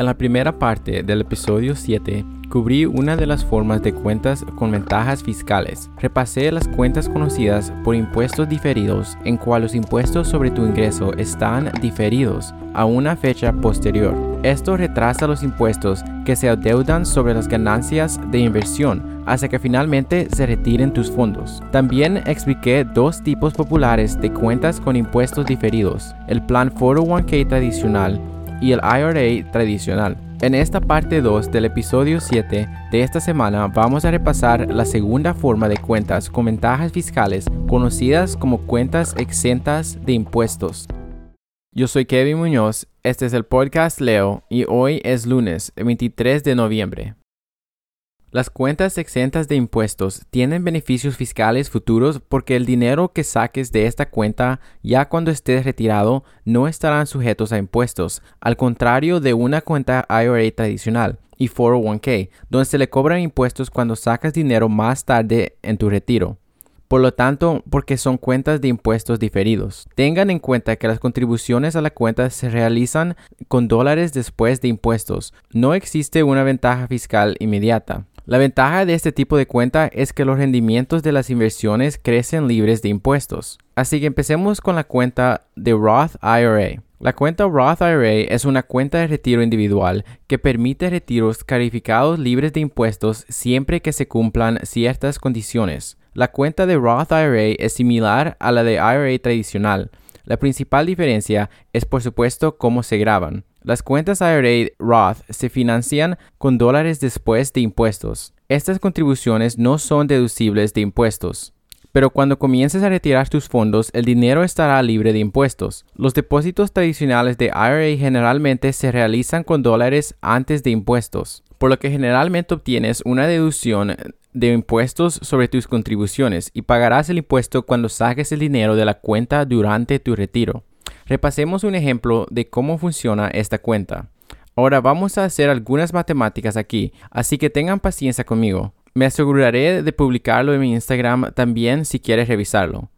En la primera parte del episodio 7, cubrí una de las formas de cuentas con ventajas fiscales. Repasé las cuentas conocidas por impuestos diferidos, en cual los impuestos sobre tu ingreso están diferidos a una fecha posterior. Esto retrasa los impuestos que se adeudan sobre las ganancias de inversión hasta que finalmente se retiren tus fondos. También expliqué dos tipos populares de cuentas con impuestos diferidos, el plan 401k tradicional y el IRA tradicional. En esta parte 2 del episodio 7 de esta semana vamos a repasar la segunda forma de cuentas con ventajas fiscales conocidas como cuentas exentas de impuestos. Yo soy Kevin Muñoz, este es el podcast Leo y hoy es lunes 23 de noviembre. Las cuentas exentas de impuestos tienen beneficios fiscales futuros porque el dinero que saques de esta cuenta ya cuando estés retirado no estarán sujetos a impuestos, al contrario de una cuenta IRA tradicional y 401k, donde se le cobran impuestos cuando sacas dinero más tarde en tu retiro. Por lo tanto, porque son cuentas de impuestos diferidos. Tengan en cuenta que las contribuciones a la cuenta se realizan con dólares después de impuestos. No existe una ventaja fiscal inmediata. La ventaja de este tipo de cuenta es que los rendimientos de las inversiones crecen libres de impuestos. Así que empecemos con la cuenta de Roth IRA. La cuenta Roth IRA es una cuenta de retiro individual que permite retiros calificados libres de impuestos siempre que se cumplan ciertas condiciones. La cuenta de Roth IRA es similar a la de IRA tradicional. La principal diferencia es por supuesto cómo se graban. Las cuentas IRA Roth se financian con dólares después de impuestos. Estas contribuciones no son deducibles de impuestos. Pero cuando comiences a retirar tus fondos, el dinero estará libre de impuestos. Los depósitos tradicionales de IRA generalmente se realizan con dólares antes de impuestos, por lo que generalmente obtienes una deducción de impuestos sobre tus contribuciones y pagarás el impuesto cuando saques el dinero de la cuenta durante tu retiro. Repasemos un ejemplo de cómo funciona esta cuenta. Ahora vamos a hacer algunas matemáticas aquí, así que tengan paciencia conmigo. Me aseguraré de publicarlo en mi Instagram también si quieres revisarlo.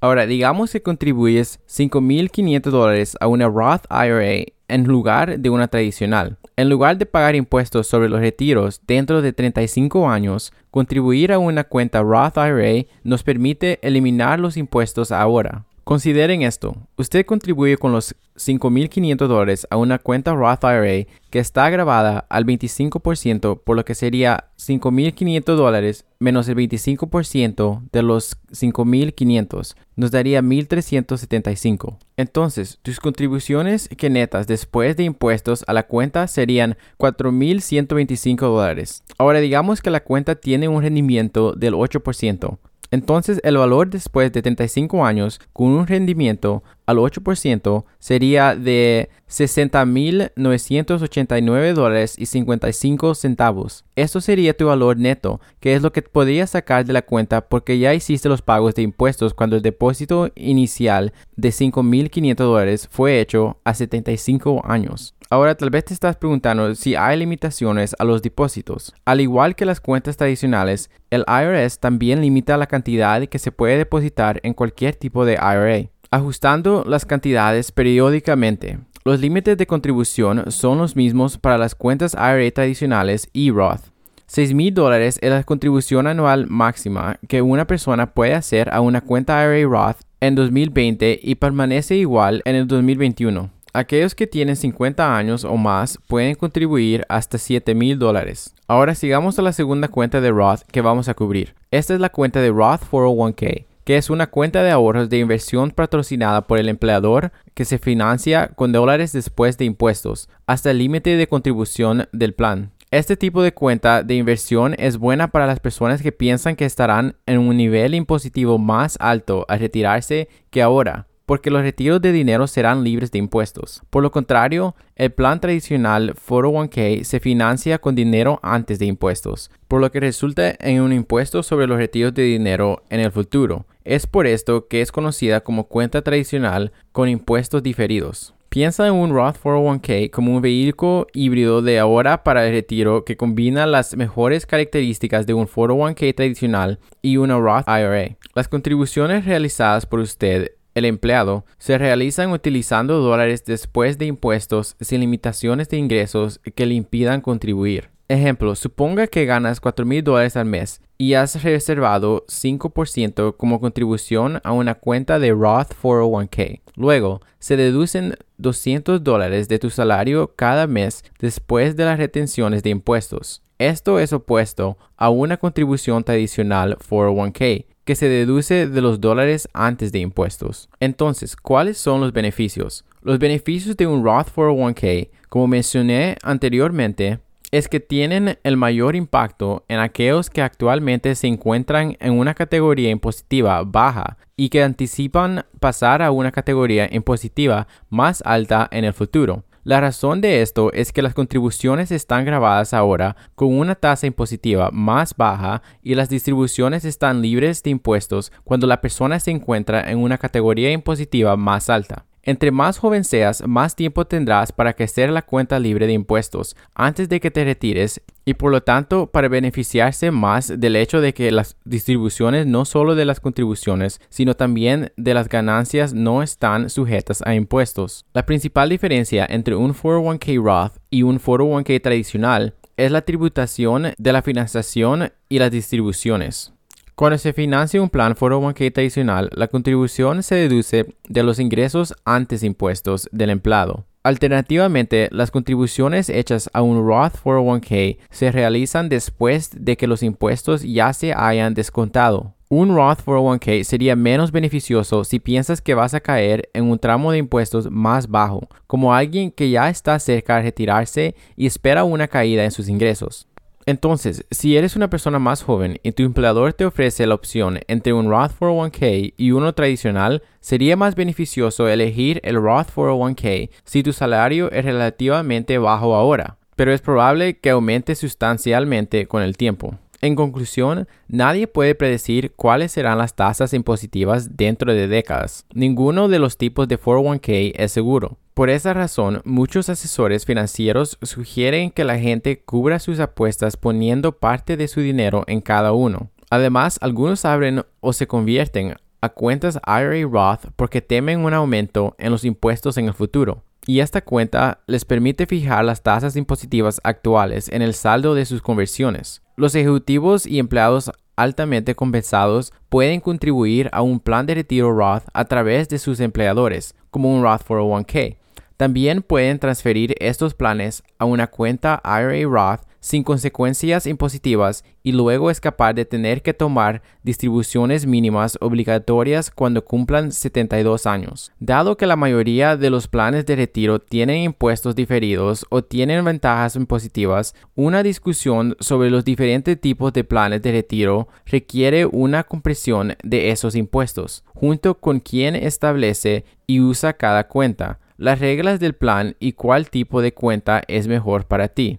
Ahora, digamos que contribuyes 5.500 dólares a una Roth IRA en lugar de una tradicional. En lugar de pagar impuestos sobre los retiros dentro de 35 años, contribuir a una cuenta Roth IRA nos permite eliminar los impuestos ahora. Consideren esto, usted contribuye con los 5.500 dólares a una cuenta Roth IRA que está grabada al 25%, por lo que sería 5.500 dólares menos el 25% de los 5.500, nos daría 1.375. Entonces, tus contribuciones que netas después de impuestos a la cuenta serían 4.125 dólares. Ahora digamos que la cuenta tiene un rendimiento del 8%. Entonces el valor después de 35 años con un rendimiento al 8% sería de 60.989 dólares y 55 centavos. Esto sería tu valor neto, que es lo que podrías sacar de la cuenta porque ya hiciste los pagos de impuestos cuando el depósito inicial de 5.500 dólares fue hecho a 75 años. Ahora tal vez te estás preguntando si hay limitaciones a los depósitos. Al igual que las cuentas tradicionales, el IRS también limita la cantidad que se puede depositar en cualquier tipo de IRA ajustando las cantidades periódicamente. Los límites de contribución son los mismos para las cuentas IRA tradicionales y Roth. $6,000 dólares es la contribución anual máxima que una persona puede hacer a una cuenta IRA Roth en 2020 y permanece igual en el 2021. Aquellos que tienen 50 años o más pueden contribuir hasta $7,000 dólares. Ahora sigamos a la segunda cuenta de Roth que vamos a cubrir. Esta es la cuenta de Roth 401k que es una cuenta de ahorros de inversión patrocinada por el empleador que se financia con dólares después de impuestos, hasta el límite de contribución del plan. Este tipo de cuenta de inversión es buena para las personas que piensan que estarán en un nivel impositivo más alto al retirarse que ahora, porque los retiros de dinero serán libres de impuestos. Por lo contrario, el plan tradicional 401k se financia con dinero antes de impuestos, por lo que resulta en un impuesto sobre los retiros de dinero en el futuro. Es por esto que es conocida como cuenta tradicional con impuestos diferidos. Piensa en un Roth 401k como un vehículo híbrido de ahora para el retiro que combina las mejores características de un 401k tradicional y una Roth IRA. Las contribuciones realizadas por usted el empleado, se realizan utilizando dólares después de impuestos sin limitaciones de ingresos que le impidan contribuir. Ejemplo, suponga que ganas 4 mil dólares al mes y has reservado 5% como contribución a una cuenta de Roth 401k. Luego, se deducen 200 dólares de tu salario cada mes después de las retenciones de impuestos. Esto es opuesto a una contribución tradicional 401k que se deduce de los dólares antes de impuestos. Entonces, ¿cuáles son los beneficios? Los beneficios de un Roth 401k, como mencioné anteriormente, es que tienen el mayor impacto en aquellos que actualmente se encuentran en una categoría impositiva baja y que anticipan pasar a una categoría impositiva más alta en el futuro. La razón de esto es que las contribuciones están grabadas ahora con una tasa impositiva más baja y las distribuciones están libres de impuestos cuando la persona se encuentra en una categoría impositiva más alta. Entre más joven seas, más tiempo tendrás para crecer la cuenta libre de impuestos antes de que te retires y por lo tanto para beneficiarse más del hecho de que las distribuciones no solo de las contribuciones, sino también de las ganancias no están sujetas a impuestos. La principal diferencia entre un 401k Roth y un 401k tradicional es la tributación de la financiación y las distribuciones. Cuando se financia un plan 401k tradicional, la contribución se deduce de los ingresos antes impuestos del empleado. Alternativamente, las contribuciones hechas a un Roth 401k se realizan después de que los impuestos ya se hayan descontado. Un Roth 401k sería menos beneficioso si piensas que vas a caer en un tramo de impuestos más bajo, como alguien que ya está cerca de retirarse y espera una caída en sus ingresos. Entonces, si eres una persona más joven y tu empleador te ofrece la opción entre un Roth 401k y uno tradicional, sería más beneficioso elegir el Roth 401k si tu salario es relativamente bajo ahora, pero es probable que aumente sustancialmente con el tiempo. En conclusión, nadie puede predecir cuáles serán las tasas impositivas dentro de décadas. Ninguno de los tipos de 401k es seguro. Por esa razón, muchos asesores financieros sugieren que la gente cubra sus apuestas poniendo parte de su dinero en cada uno. Además, algunos abren o se convierten a cuentas IRA Roth porque temen un aumento en los impuestos en el futuro. Y esta cuenta les permite fijar las tasas impositivas actuales en el saldo de sus conversiones. Los ejecutivos y empleados altamente compensados pueden contribuir a un plan de retiro Roth a través de sus empleadores, como un Roth 401k. También pueden transferir estos planes a una cuenta IRA Roth sin consecuencias impositivas y luego escapar de tener que tomar distribuciones mínimas obligatorias cuando cumplan 72 años. Dado que la mayoría de los planes de retiro tienen impuestos diferidos o tienen ventajas impositivas, una discusión sobre los diferentes tipos de planes de retiro requiere una compresión de esos impuestos, junto con quien establece y usa cada cuenta las reglas del plan y cuál tipo de cuenta es mejor para ti.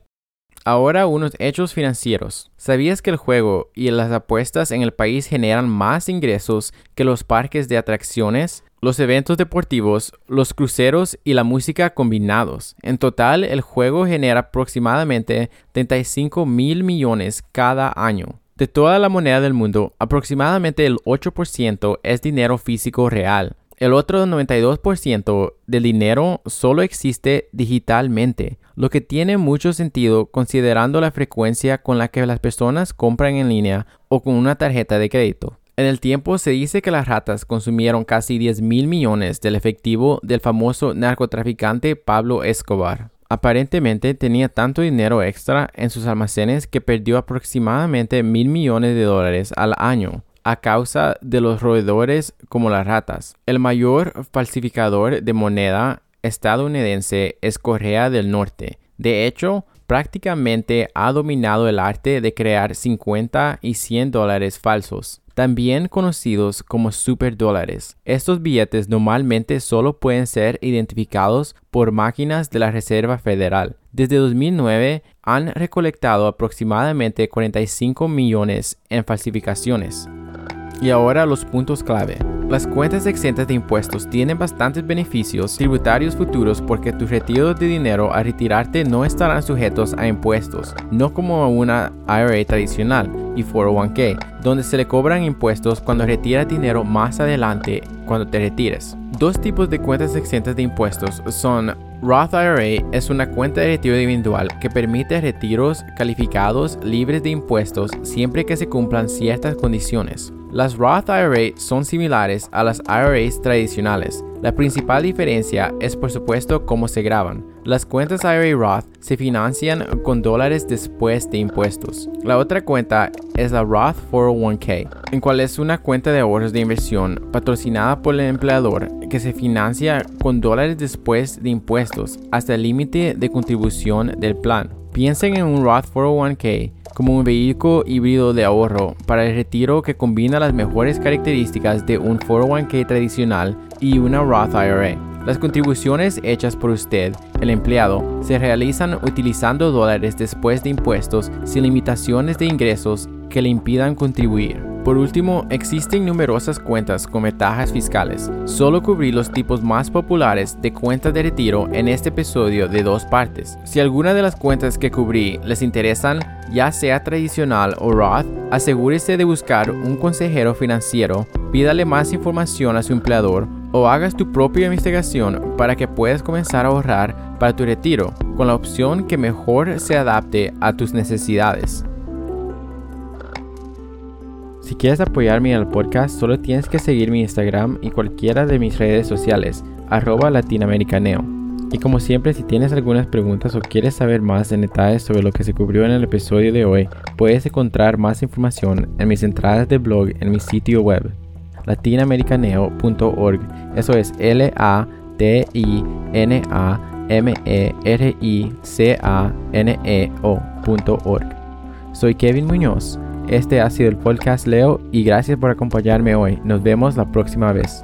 Ahora unos hechos financieros. ¿Sabías que el juego y las apuestas en el país generan más ingresos que los parques de atracciones, los eventos deportivos, los cruceros y la música combinados? En total, el juego genera aproximadamente 35 mil millones cada año. De toda la moneda del mundo, aproximadamente el 8% es dinero físico real. El otro 92% del dinero solo existe digitalmente, lo que tiene mucho sentido considerando la frecuencia con la que las personas compran en línea o con una tarjeta de crédito. En el tiempo se dice que las ratas consumieron casi 10 mil millones del efectivo del famoso narcotraficante Pablo Escobar. Aparentemente tenía tanto dinero extra en sus almacenes que perdió aproximadamente mil millones de dólares al año a causa de los roedores como las ratas. El mayor falsificador de moneda estadounidense es Corea del Norte. De hecho, prácticamente ha dominado el arte de crear 50 y 100 dólares falsos también conocidos como superdólares. Estos billetes normalmente solo pueden ser identificados por máquinas de la Reserva Federal. Desde 2009 han recolectado aproximadamente 45 millones en falsificaciones. Y ahora los puntos clave. Las cuentas exentas de impuestos tienen bastantes beneficios tributarios futuros porque tus retiros de dinero al retirarte no estarán sujetos a impuestos, no como una IRA tradicional y 401k, donde se le cobran impuestos cuando retiras dinero más adelante cuando te retires. Dos tipos de cuentas exentas de impuestos son Roth IRA es una cuenta de retiro individual que permite retiros calificados libres de impuestos siempre que se cumplan ciertas condiciones. Las Roth IRA son similares a las IRAs tradicionales. La principal diferencia es por supuesto cómo se graban. Las cuentas IRA Roth se financian con dólares después de impuestos. La otra cuenta es la Roth 401k, en cual es una cuenta de ahorros de inversión patrocinada por el empleador que se financia con dólares después de impuestos hasta el límite de contribución del plan. Piensen en un Roth 401k como un vehículo híbrido de ahorro para el retiro que combina las mejores características de un 401k tradicional y una Roth IRA. Las contribuciones hechas por usted, el empleado, se realizan utilizando dólares después de impuestos sin limitaciones de ingresos que le impidan contribuir. Por último, existen numerosas cuentas con ventajas fiscales. Solo cubrí los tipos más populares de cuentas de retiro en este episodio de dos partes. Si alguna de las cuentas que cubrí les interesan, ya sea tradicional o Roth, asegúrese de buscar un consejero financiero, pídale más información a su empleador o hagas tu propia investigación para que puedas comenzar a ahorrar para tu retiro con la opción que mejor se adapte a tus necesidades. Si quieres apoyarme en el podcast, solo tienes que seguir mi Instagram y cualquiera de mis redes sociales, arroba latinoamericaneo. Y como siempre, si tienes algunas preguntas o quieres saber más en detalles sobre lo que se cubrió en el episodio de hoy, puedes encontrar más información en mis entradas de blog en mi sitio web, latinamericaneo.org. Eso es L A T I N A M E R I C A N E O.org. Soy Kevin Muñoz este ha sido el podcast Leo y gracias por acompañarme hoy. Nos vemos la próxima vez.